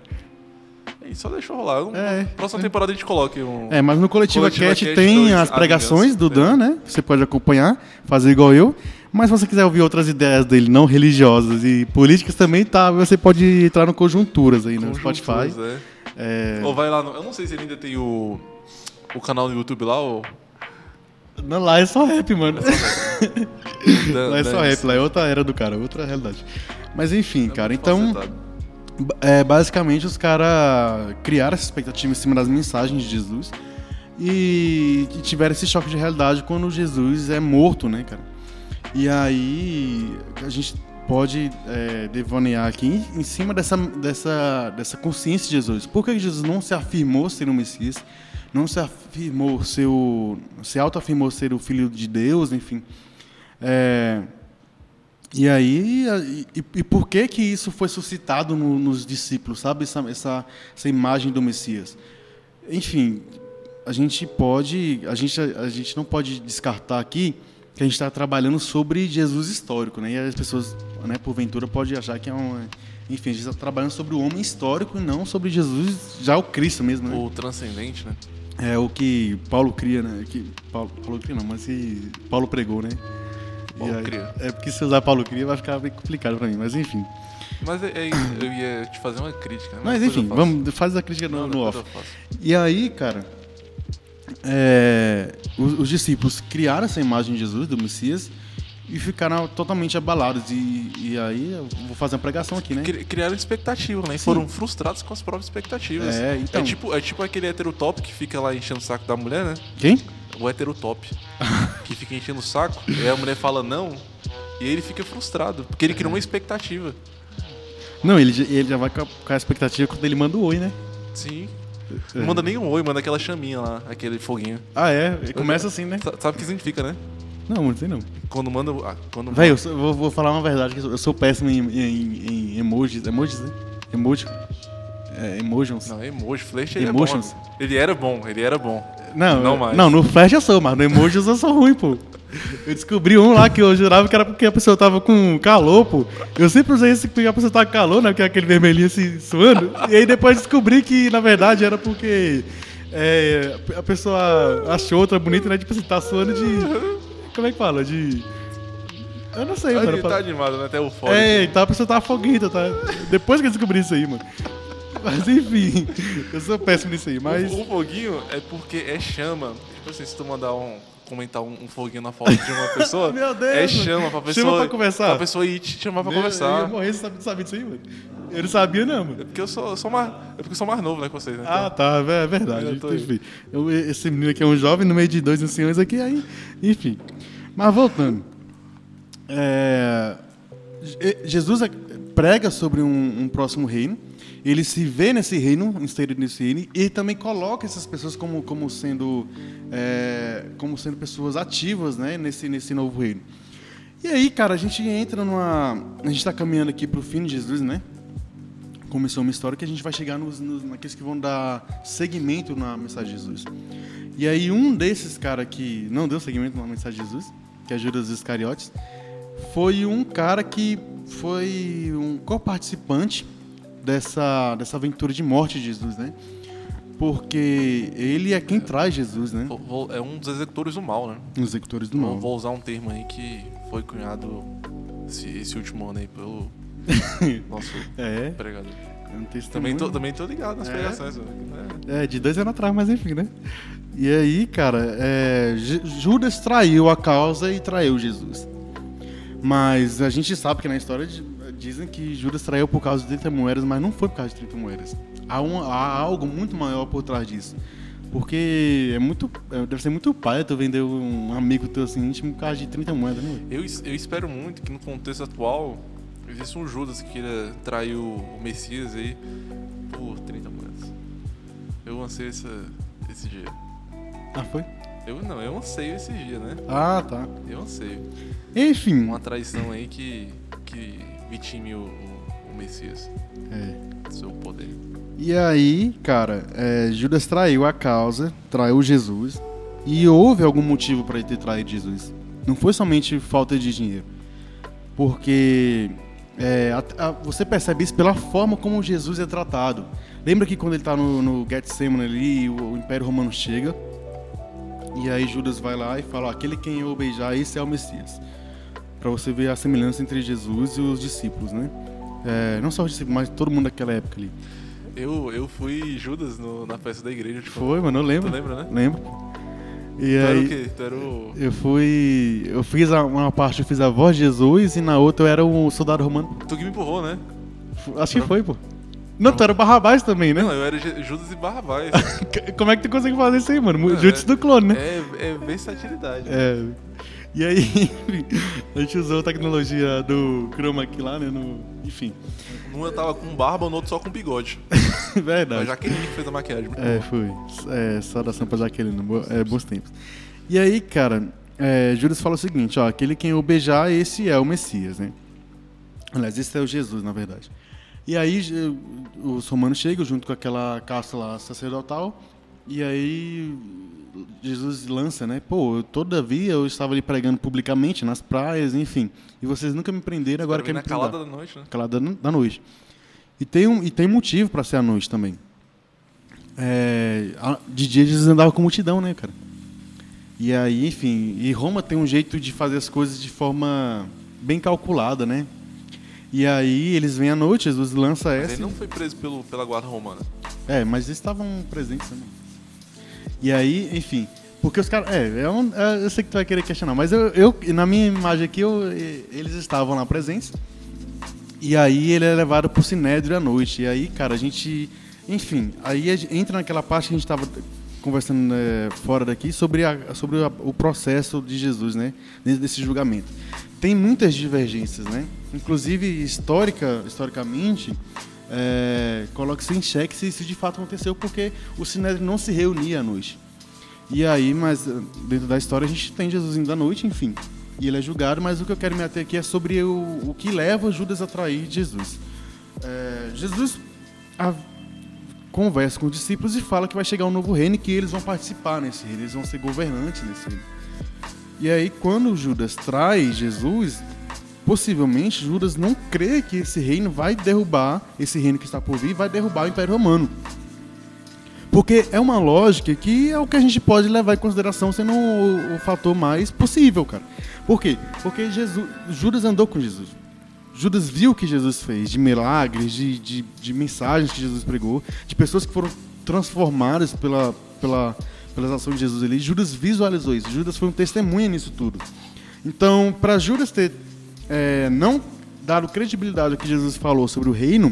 E só deixou rolar. Um- É. Próxima temporada a gente coloca um. É, mas no Coletiva, Coletiva Cast Cast tem dois, as pregações do Vingança, Dan, né? Você pode acompanhar, fazer igual eu. Mas se você quiser ouvir outras ideias dele, não religiosas e políticas também, tá? Você pode entrar no Conjunturas aí no Spotify. Conjunturas, É, é. Ou vai lá no. Eu não sei se ele ainda tem o. O canal no YouTube lá, ou. não, lá é só rap, mano. Dan- lá é só rap, lá é outra era do cara, outra realidade. Mas enfim, é cara, então. facetado. É, basicamente, os caras criaram essa expectativa em cima das mensagens de Jesus e, tiveram esse choque de realidade quando Jesus é morto, né, cara? E aí a gente pode é, devanear aqui em, cima dessa, dessa, dessa consciência de Jesus. Por que Jesus não se afirmou ser o Messias? Não se afirmou ser o, se autoafirmou ser o Filho de Deus, enfim. É, e aí, e, e por que que isso foi suscitado no- nos discípulos, sabe? Essa, essa, essa imagem do Messias. Enfim, a gente pode, a gente, a gente não pode descartar aqui que a gente está trabalhando sobre Jesus histórico, né? E as pessoas, né, porventura, podem achar que é um, enfim, a gente está trabalhando sobre o homem histórico e não sobre Jesus, já o Cristo mesmo, né? O transcendente, né? É o que Paulo cria, né? Que Paulo, Paulo cria não, mas que Paulo pregou, né? Paulo aí- cria. É porque se usar Paulo cria vai ficar bem complicado pra mim, mas enfim. Mas é, é eu ia te fazer uma crítica. né? Mas depois enfim, vamos faz a crítica no, Não, no off. E aí, cara, é, os, os discípulos criaram essa imagem de Jesus, do Messias, e ficaram totalmente abalados. E, e aí eu vou fazer uma pregação aqui, né? Cri- Criaram expectativa, né? E foram frustrados com as próprias expectativas. É, então. é, tipo, é tipo aquele hétero top que fica lá enchendo o saco da mulher, né? Quem? O hétero top. que fica enchendo o saco, e aí a mulher fala não, e ele fica frustrado, porque ele criou uma expectativa. Não, ele, já- ele já vai com a, com a expectativa quando ele manda o oi, né? Sim. Não manda nem um oi, manda aquela chaminha lá, aquele foguinho. Ah, é? Começa assim, né? Sa- Sabe o que significa, né? Não, não sei não. Quando manda. ah, quando Véi, eu sou- vou, vou falar uma verdade, que eu sou, eu sou péssimo em, em- em emojis. Emojis, né? Emoji. É, emojis. Não, emoji, flash ele Emotions. é bom. Ele era bom, ele era bom. Não, Não mais. Não, no Flash eu sou, mas no emojis eu sou ruim, pô. Eu descobri um lá que eu jurava que era porque a pessoa tava com calor, pô. Eu sempre usei esse porque a pessoa tava com calor, né? Porque é aquele vermelhinho assim, suando. E aí depois descobri que, na verdade, era porque é, a pessoa achou outra bonita, né? Tipo assim, tá suando de... Como é que fala? De... Eu não sei, Ele mano. tá animado, né? Até o fora. É, então a pessoa tava foguenta, tá? Depois que eu descobri isso aí, mano. Mas enfim, eu sou péssimo nisso aí, mas... O, o foguinho é porque é chama. Tipo assim, se tu mandar um. comentar um, um foguinho na foto de uma pessoa. Meu Deus, É chama pra pessoa. Chama pra conversar? Pra pessoa ir te chamar pra Eu ia conversar. morrer, você sabe, sabe disso aí, mano? Eu não sabia, não, É mano. porque eu sou, eu sou mais. É porque eu sou mais novo, né, que vocês, né? Ah, tá, é verdade. Eu tô. Enfim, eu- esse menino aqui é um jovem no meio de dois anciões aqui, aí, enfim. Mas voltando. É, Je- Jesus é- prega sobre um, um próximo reino. Ele se vê nesse reino, inserido nesse reino, e também coloca essas pessoas como, como sendo é, como sendo pessoas ativas, né, nesse nesse novo reino. E aí, cara, a gente entra numa, a gente está caminhando aqui para o fim de Jesus, né? começou uma história que a gente vai chegar nos, nos, naqueles que vão dar segmento na mensagem de Jesus. E aí um desses cara que não deu segmento na mensagem de Jesus, que é Judas Iscariotes, foi um cara que foi um co-participante dessa, dessa aventura de morte de Jesus, né? Porque ele é quem traz Jesus, né? É um dos executores do mal, né? Os executores do Vou, mal. vou usar um termo aí que foi cunhado esse, esse último ano aí pelo nosso É, pregador. é um. Também tô, também tô ligado nas É? pregações. né? É, de dois anos atrás, mas enfim, né? E aí, cara, é, Ju- Judas traiu a causa e traiu Jesus. Mas a gente sabe que na história de- dizem que Judas traiu por causa de 30 moedas, mas não foi por causa de 30 moedas. Há, um- há algo muito maior por trás disso. Porque é muito, é, deve ser muito pai tu vender um amigo teu assim íntimo por causa de 30 moedas, né? Eu, eu espero muito que no contexto atual exista um Judas que queira trair o Messias aí por 30 moedas. Eu essa, esse dia. Ah, foi? Eu não, eu anseio esse dia, né? Ah, tá. Eu anseio. Enfim. Uma traição aí que, que vitime o, o, o Messias É. seu poder. E aí, cara, é, Judas traiu a causa, traiu Jesus, e houve algum motivo para ele ter traído Jesus. Não foi somente falta de dinheiro. Porque é, a- a- você percebe isso pela forma como Jesus é tratado. Lembra que quando ele está no, no Getsemane ali, o, o Império Romano chega, e aí Judas vai lá e fala: aquele quem eu beijar, esse é o Messias. Para você ver a semelhança entre Jesus e os discípulos, né? É, não só os discípulos, mas todo mundo daquela época ali. Eu, eu fui Judas no- na festa da igreja. Tipo, Foi, mano, eu lembro. Tu lembra, né? Lembro. E Tu era o aí, quê? Tu era o. eu fui. Eu fiz a- uma parte, eu fiz a voz de Jesus e na outra eu era um soldado romano. Tu que me empurrou, né? Acho que foi, pô. Não, tu era Barrabás também, né? Não, eu era Judas e Barrabás. Como é que tu consegue fazer isso aí, mano? Não, Jutsu é- do clone, né? é, é versatilidade. É. E aí, enfim, a gente usou a tecnologia do Chroma key lá, né? No... Enfim. Um eu tava com barba, no outro só com bigode. Verdade. Jaqueline que fez a maquiagem. É, foi. É, saudação pra Jaqueline, é, bons tempos. E aí, cara, é, Judas fala o seguinte, ó, aquele quem eu beijar, esse é o Messias, né? Aliás, esse é o Jesus, na verdade. E aí, os romanos chegam junto com aquela caça lá sacerdotal, e aí Jesus lança, né? Pô, eu- todavia eu estava ali pregando publicamente nas praias, enfim, e vocês nunca me prenderam, agora querem me prender calada da noite, né? calada da noite. E tem, um, e tem motivo para ser à noite também. É, de dia eles andavam com multidão, né, cara? E aí, enfim, e Roma tem um jeito de fazer as coisas de forma bem calculada, né? E aí eles vêm à noite, Jesus lança Mas essa. ele não foi preso pelo, pela guarda romana. É, mas eles estavam presentes também. E aí, enfim, porque os caras. É, é um- é, eu sei que tu vai querer questionar, mas eu, eu na minha imagem aqui, eu- eles estavam lá presentes. E aí ele é levado pro Sinédrio à noite. E aí, cara, a gente. Enfim, aí entra naquela parte que a gente estava conversando é, fora daqui sobre, a- sobre a- o processo de Jesus, né? Dentro desse julgamento. Tem muitas divergências, né? Inclusive, histórica, historicamente, é, coloca-se em xeque se isso de fato aconteceu, porque o Sinédrio não se reunia à noite. E aí, mas eh, dentro da história a gente tem Jesus indo à noite, enfim. E ele é julgado, mas o que eu quero me ater aqui é sobre o, o que leva Judas a trair Jesus. É, Jesus a- conversa com os discípulos e fala que vai chegar um novo reino e que eles vão participar nesse reino, eles vão ser governantes nesse reino. E aí, quando Judas trai Jesus, possivelmente Judas não crê que esse reino vai derrubar, esse reino que está por vir, vai derrubar o Império Romano. Porque é uma lógica que é o que a gente pode levar em consideração sendo o, o fator mais possível, cara. Por quê? Porque Jesus, Judas andou com Jesus. Judas viu o que Jesus fez, de milagres, de, de, de mensagens que Jesus pregou, de pessoas que foram transformadas pela, pela, pelas ações de Jesus ali. Judas visualizou isso. Judas foi um testemunha nisso tudo. Então, para Judas ter é, não dado credibilidade ao que Jesus falou sobre o reino,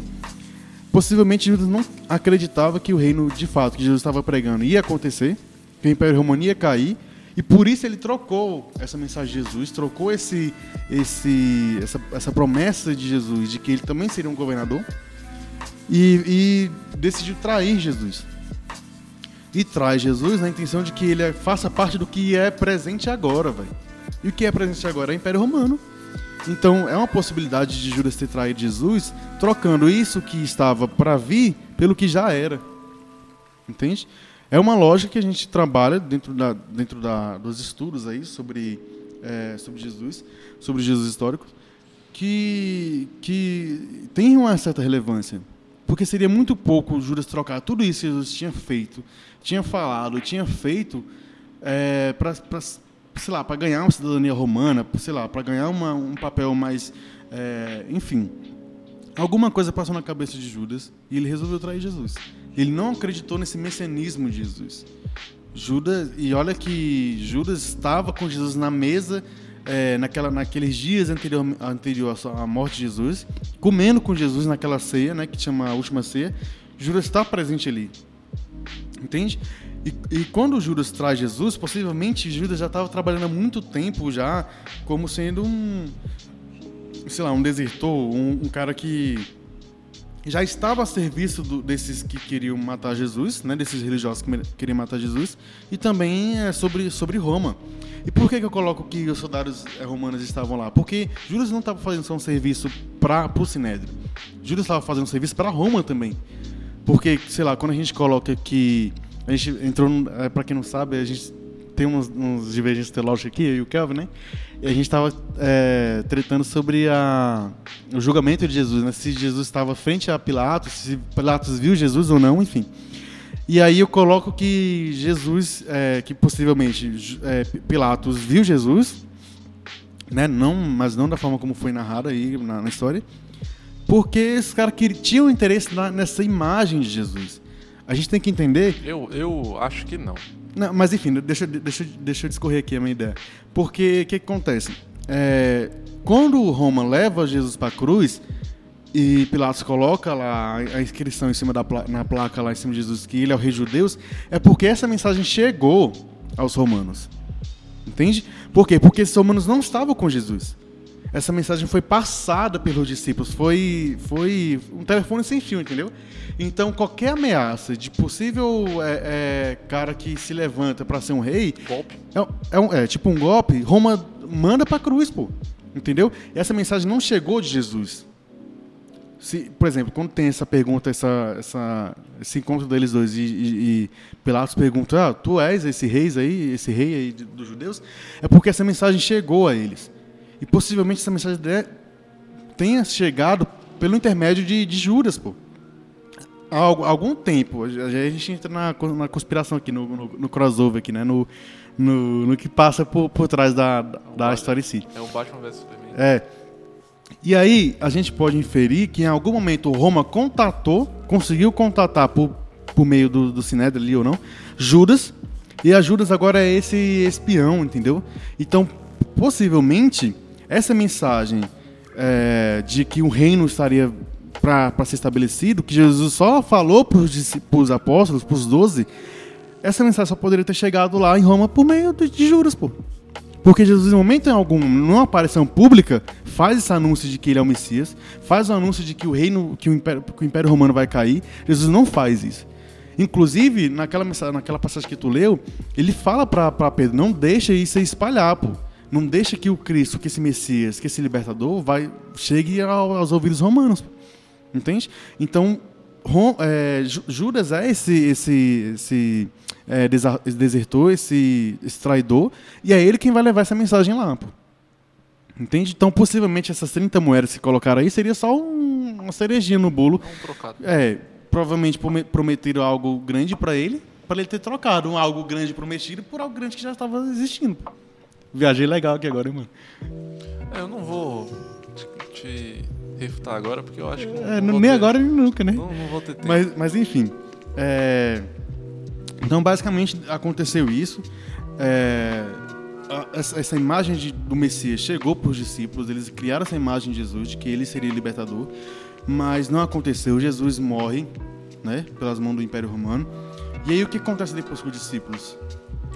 possivelmente Judas não acreditava que o reino de fato que Jesus estava pregando ia acontecer, que o Império Romano ia cair, e por isso ele trocou essa mensagem de Jesus, trocou esse, esse, essa, essa promessa de Jesus de que ele também seria um governador, e, e decidiu trair Jesus. E traz Jesus na intenção de que ele faça parte do que é presente agora, velho. E o que é presente agora é o Império Romano. Então é uma possibilidade de Judas ter traído Jesus, trocando isso que estava para vir pelo que já era. Entende? É uma lógica que a gente trabalha dentro, da, dentro da, dos estudos aí sobre, é, sobre Jesus, sobre Jesus histórico, que, que tem uma certa relevância. Porque seria muito pouco Judas trocar tudo isso que Jesus tinha feito, tinha falado, tinha feito é, para sei lá, para ganhar uma cidadania romana, sei lá, para ganhar uma, um papel mais, é, enfim, alguma coisa passou na cabeça de Judas e ele resolveu trair Jesus. Ele não acreditou nesse messianismo de Jesus. Judas e olha que Judas estava com Jesus na mesa é, naquela, naqueles dias anterior, anterior à morte de Jesus, comendo com Jesus naquela ceia, né, que chama a última ceia. Judas está presente ali. Entende? E, e quando Judas traz Jesus, possivelmente Judas já estava trabalhando há muito tempo já como sendo um, sei lá, um desertor, um, um cara que já estava a serviço do- desses que queriam matar Jesus, né, desses religiosos que queriam matar Jesus, e também é sobre, sobre Roma. E por que, que eu coloco que os soldados eh, romanos estavam lá? Porque Judas não estava fazendo só um serviço para o Sinédrio. Judas estava fazendo um serviço para Roma também. Porque, sei lá, quando a gente coloca que. A gente entrou. para quem não sabe, a gente tem uns, uns divergências teológicas aqui, eu e o Kelvin, né? E a gente estava tratando sobre a, o julgamento de Jesus, né? Se Jesus estava frente a Pilatos, se Pilatos viu Jesus ou não, enfim. E aí eu coloco que Jesus, é, que possivelmente é, Pilatos viu Jesus, né? Não, mas não da forma como foi narrado aí na, na história, porque esses caras que tinham interesse na- nessa imagem de Jesus. A gente tem que entender Eu, eu acho que não. não, mas enfim, deixa, eu- deixa, deixa eu discorrer aqui a minha ideia. Porque o que, que acontece? É, quando Roma leva Jesus para a cruz, e Pilatos coloca lá a inscrição em cima da pla na placa lá em cima de Jesus que ele é o rei judeus, é porque essa mensagem chegou aos romanos. Entende? Por quê? Porque esses romanos não estavam com Jesus. Essa mensagem foi passada pelos discípulos, foi, foi um telefone sem fio, entendeu? Então, qualquer ameaça de possível é, é, cara que se levanta para ser um rei. Golpe. É, é, um, é, tipo um golpe, Roma manda pra cruz, pô. Entendeu? E essa mensagem não chegou de Jesus. Se, por exemplo, quando tem essa pergunta, essa, essa, esse encontro deles dois, e, e, e Pilatos pergunta: ah, Tu és esse rei aí, esse rei aí dos judeus? É porque essa mensagem chegou a eles. E possivelmente essa mensagem tenha chegado pelo intermédio de, de Judas, pô. Há algum tempo. A gente entra na, na conspiração aqui, no, no, no, crossover aqui, né? No, no, no que passa por, por trás da, da história em si. É o Batman vs Superman. É. E aí, a gente pode inferir que em algum momento Roma contatou, conseguiu contatar por, por meio do, do Sinédrio ali ou não, Judas, e a Judas agora é esse espião, entendeu? Então, possivelmente, essa mensagem é, de que o reino estaria para ser estabelecido, que Jesus só falou para os apóstolos, para os doze, essa mensagem só poderia ter chegado lá em Roma por meio de, de juros, pô. Porque Jesus, em momento algum, numa aparição pública, faz esse anúncio de que ele é o Messias, faz o anúncio de que o reino, que o Império, que o Império Romano vai cair. Jesus não faz isso. Inclusive, naquela, naquela passagem que tu leu, ele fala para Pedro: não deixa isso se espalhar, pô. Não deixa que o Cristo, que esse Messias, que esse libertador, vai chegue aos ouvidos romanos. Entende? Então, é, Judas é esse, esse, esse é, desertor, esse, esse, traidor, e é ele quem vai levar essa mensagem lá. Pô. Entende? Então, possivelmente, essas 30 moedas que colocaram aí seria só um, uma cerejinha no bolo. Um trocado. É, provavelmente prometeram algo grande para ele, para ele ter trocado algo grande prometido por algo grande que já estava existindo. Viajei legal aqui agora, hein, mano. É, eu não vou te refutar agora, porque eu acho que. Não, é, não nem ter... agora nem nunca, né? Não, não vou ter tempo. Mas, mas enfim. É... Então, basicamente, aconteceu isso. É... Essa, essa, imagem de, do Messias chegou para os discípulos, eles criaram essa imagem de Jesus, de que ele seria libertador, mas não aconteceu. Jesus morre, né, pelas mãos do Império Romano. E aí o que acontece depois com os discípulos?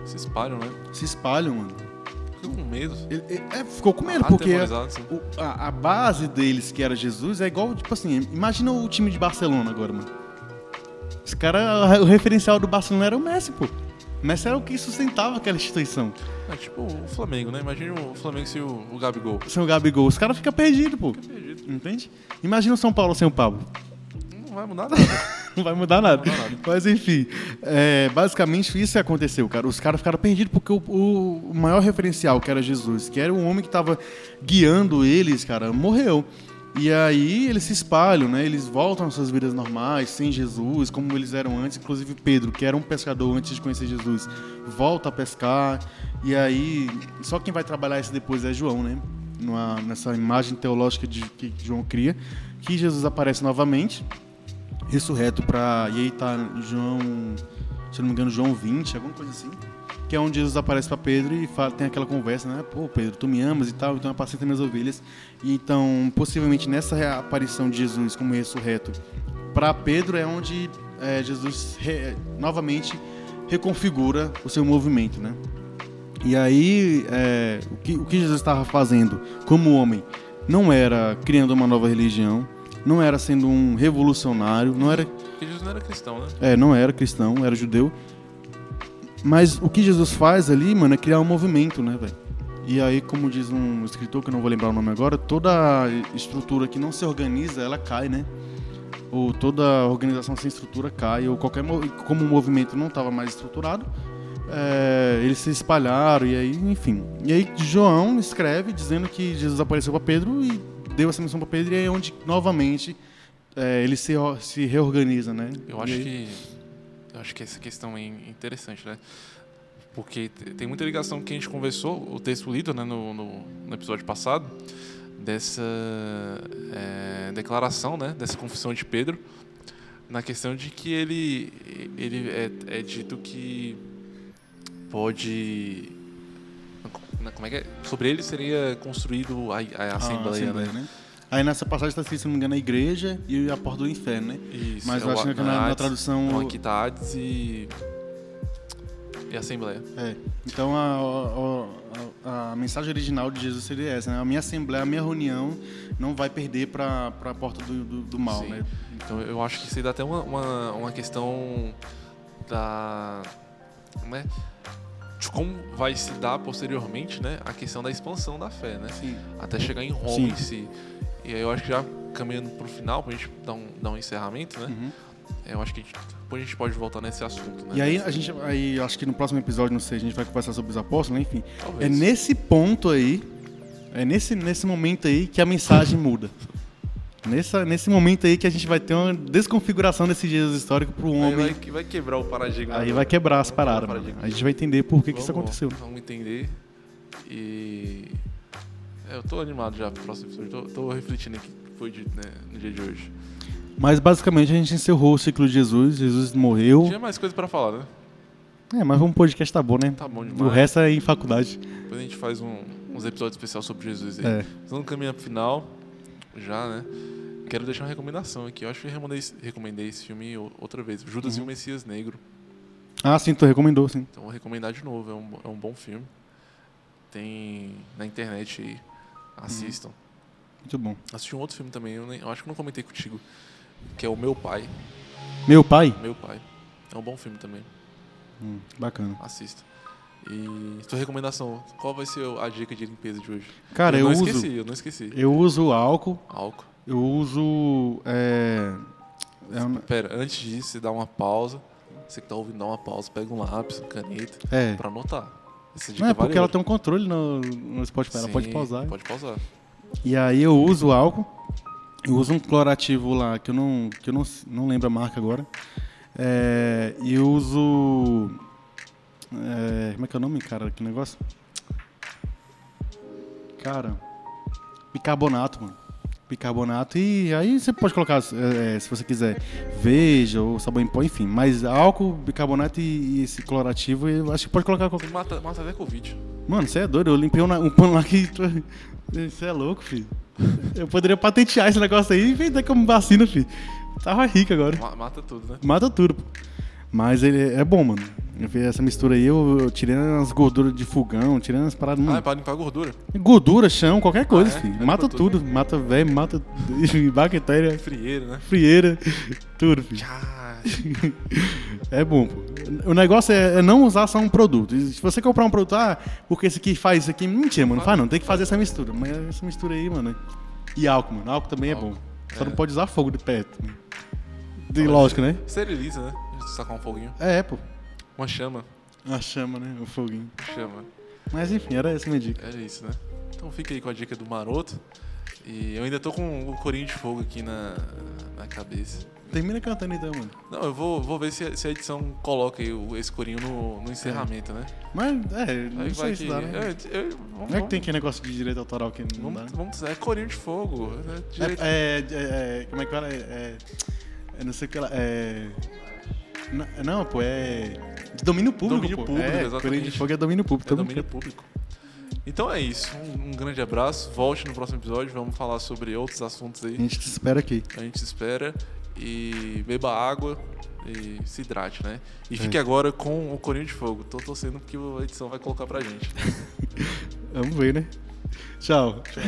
Se espalham, né? Se espalham, mano. Ficou com medo. Ele, ele, é, ficou com medo, porque o, a, a, base deles, que era Jesus, é igual, tipo assim, imagina o time de Barcelona agora, mano. Os caras, o referencial do Barcelona era o Messi, pô. O Messi era o que sustentava aquela instituição. É tipo o Flamengo, né? Imagina o Flamengo sem o, o Gabigol. Sem o Gabigol. Os caras ficam perdidos, pô. Fica perdido. Entende? Imagina o São Paulo sem o Pablo. Não vai mudar nada. não vai mudar nada. Vai mudar nada. Mas enfim, é, basicamente isso aconteceu, cara. Os caras ficaram perdidos porque o, o, maior referencial, que era Jesus, que era o homem que estava guiando eles, cara, morreu. E aí eles se espalham, né? Eles voltam às suas vidas normais, sem Jesus, como eles eram antes. Inclusive Pedro, que era um pescador antes de conhecer Jesus, volta a pescar. E aí, só quem vai trabalhar isso depois é João, né? Numa, nessa imagem teológica de, que João cria, que Jesus aparece novamente ressurreto para. E aí tá João, se não me engano, João 20, alguma coisa assim. Que é onde Jesus aparece para Pedro e fala, tem aquela conversa, né? Pô, Pedro, tu me amas e tal, então apacenta minhas ovelhas. E então, possivelmente nessa aparição de Jesus como ressurreto para Pedro é onde é, Jesus re, novamente reconfigura o seu movimento, né? E aí, é, o, que, o que Jesus estava fazendo como homem não era criando uma nova religião, não era sendo um revolucionário, não era. Porque Jesus não era cristão, né? É, não era cristão, era judeu. Mas o que Jesus faz ali, mano, é criar um movimento, né, velho? E aí, como diz um escritor que eu não vou lembrar o nome agora, toda estrutura que não se organiza, ela cai, né? Ou toda organização sem estrutura cai, ou qualquer como o movimento não estava mais estruturado, é, eles se espalharam e aí, enfim. E aí João escreve dizendo que Jesus apareceu para Pedro e deu essa missão para Pedro e é onde novamente é, ele se, se reorganiza, né? Eu acho que eu acho que essa questão é interessante, né? Porque tem muita ligação que a gente conversou, o texto lido né, no, no, no episódio passado, dessa é, declaração, né, dessa confissão de Pedro, na questão de que ele, ele é, é dito que pode como é que é? Sobre ele seria construído a, a Assembleia, ah, né? né? Aí nessa passagem está escrito, se não me engano, a igreja e a porta do inferno, né? Isso. Mas é eu o acho que na, na Hades, tradução. Então aqui tá Hades e. E Assembleia. É. Então a, a- a- mensagem original de Jesus seria essa, né? A minha assembleia, a minha reunião não vai perder para a porta do, do, do mal, Sim. né? Então eu acho que isso aí dá até uma, uma, uma questão da. Né? De como vai se dar posteriormente, né? A questão da expansão da fé, né? Sim. Até chegar em Roma Sim. em si. E aí eu acho que já caminhando pro final, pra gente dar um, dar um encerramento, né? Uhum. Eu acho que a gente- depois a gente pode voltar nesse assunto, né? E aí a gente, aí acho que no próximo episódio, não sei, a gente vai conversar sobre os apóstolos, né? enfim. Talvez. É nesse ponto aí, é nesse, nesse momento aí que a mensagem muda. Nessa, nesse momento aí que a gente vai ter uma desconfiguração desse Jesus histórico pro Aí homem. vai, que- vai quebrar o paradigma. Aí do- vai quebrar as vai o paradas. A gente vai entender por que, que isso Vamos- aconteceu. né? Vamos entender. E. é, eu tô animado já pro próximo episódio. Tô, tô refletindo aqui o que foi dito né, no dia de hoje. Mas basicamente a gente encerrou o ciclo de Jesus. Jesus morreu. Tinha mais coisa pra falar, né? É, mas um podcast tá bom, né? Tá bom O demais. resto é em faculdade. Depois a gente faz um- uns episódios especiais sobre Jesus aí. É. Vamos caminhar pro final, já, né? Quero deixar uma recomendação aqui. Eu acho que eu recomendei, esse- recomendei esse filme outra vez. Judas Uhum. e o Messias Negro. Ah, sim, tu recomendou, sim. Então vou recomendar de novo. É um, é um bom filme. Tem na internet aí. Assistam. Muito bom. Assisti um outro filme também, eu, nem- eu acho que não comentei contigo. Que é o Meu Pai. Meu pai? Meu Pai. É um bom filme também. Hum, bacana. Assista. E sua recomendação, qual vai ser a dica de limpeza de hoje? Cara, eu, não uso. esqueci, eu não esqueci. Eu uso álcool. Álcool. Eu uso. É, é, Pera, antes disso, você dá uma pausa. Você que tá ouvindo, dá uma pausa, pega um lápis, uma caneta, é. pra anotar. Essa dica Não, é porque ela ouro. tem um controle no, no Spotify, ela pode Sim, pausar. Pode pausar. E aí eu uso álcool. Eu uso um clorativo lá, que eu não, que eu não, não lembro a marca agora. É, e eu uso. é, como é que é o nome, cara? Que negócio? Cara. Bicarbonato, mano. Bicarbonato. E aí você pode colocar, é, se você quiser, veja ou sabão em pó, enfim. Mas álcool, bicarbonato e, e esse clorativo, eu acho que pode colocar qualquer. Mata, mata até Covid. Mano, você é doido. Eu limpei um, um pano lá que. Você é louco, filho. Eu poderia patentear esse negócio aí e vender como vacina, filho. Tava rico agora. Ma- Mata tudo, né? Mata tudo, pô. Mas ele é bom, mano. Eu fiz essa mistura aí, eu, eu tirei umas gorduras de fogão, tirei umas paradas. Ah, é mano. pra limpar gordura. Gordura, chão, qualquer coisa, Ah, é? filho. É Mata tudo, tudo. Mata velho, mata bactéria, Frieira, né? frieira, tudo, filho. É bom, pô. O negócio é, é não usar só um produto. Se você comprar um produto, ah, porque esse aqui faz isso aqui, mentira, mano. Não faz não, tem que fazer essa mistura. Mas essa mistura aí, mano. E álcool, mano. Álcool também é Álcool. bom. Só É. não pode usar fogo de perto. né? De lógico, né? Esteriliza, né? Sacar um foguinho. É, pô. Uma chama. A chama, né? O foguinho. Chama. Mas enfim, era essa minha dica. Era isso, né? Então fica aí com a dica do maroto. E eu ainda tô com o corinho de fogo aqui na, na cabeça. Termina cantando então, mano. Não, eu vou, vou ver se, a- se a edição coloca aí o- esse corinho no, no encerramento, né? Mas, é, não Aí sei vai se que. dá, né? é, vamos, Não é que tem aquele negócio de direito autoral que não vamos, dá, né? vamos, é corinho de fogo. Né? Direito- É, é, é, é, como é que fala? É, é, é não sei o que lá. É. Não, não, pô, é. De domínio público. Domínio pô. público, é, exatamente. De Fogo é domínio público. É domínio público. Então é isso. Um, um grande abraço. Volte no próximo episódio. Vamos falar sobre outros assuntos A aí. gente te espera aqui. A gente se espera. E beba água e se hidrate, né? É. E fique agora com o Corinho de Fogo. Tô torcendo que a edição vai colocar pra gente. Vamos ver, né? Tchau. Tchau.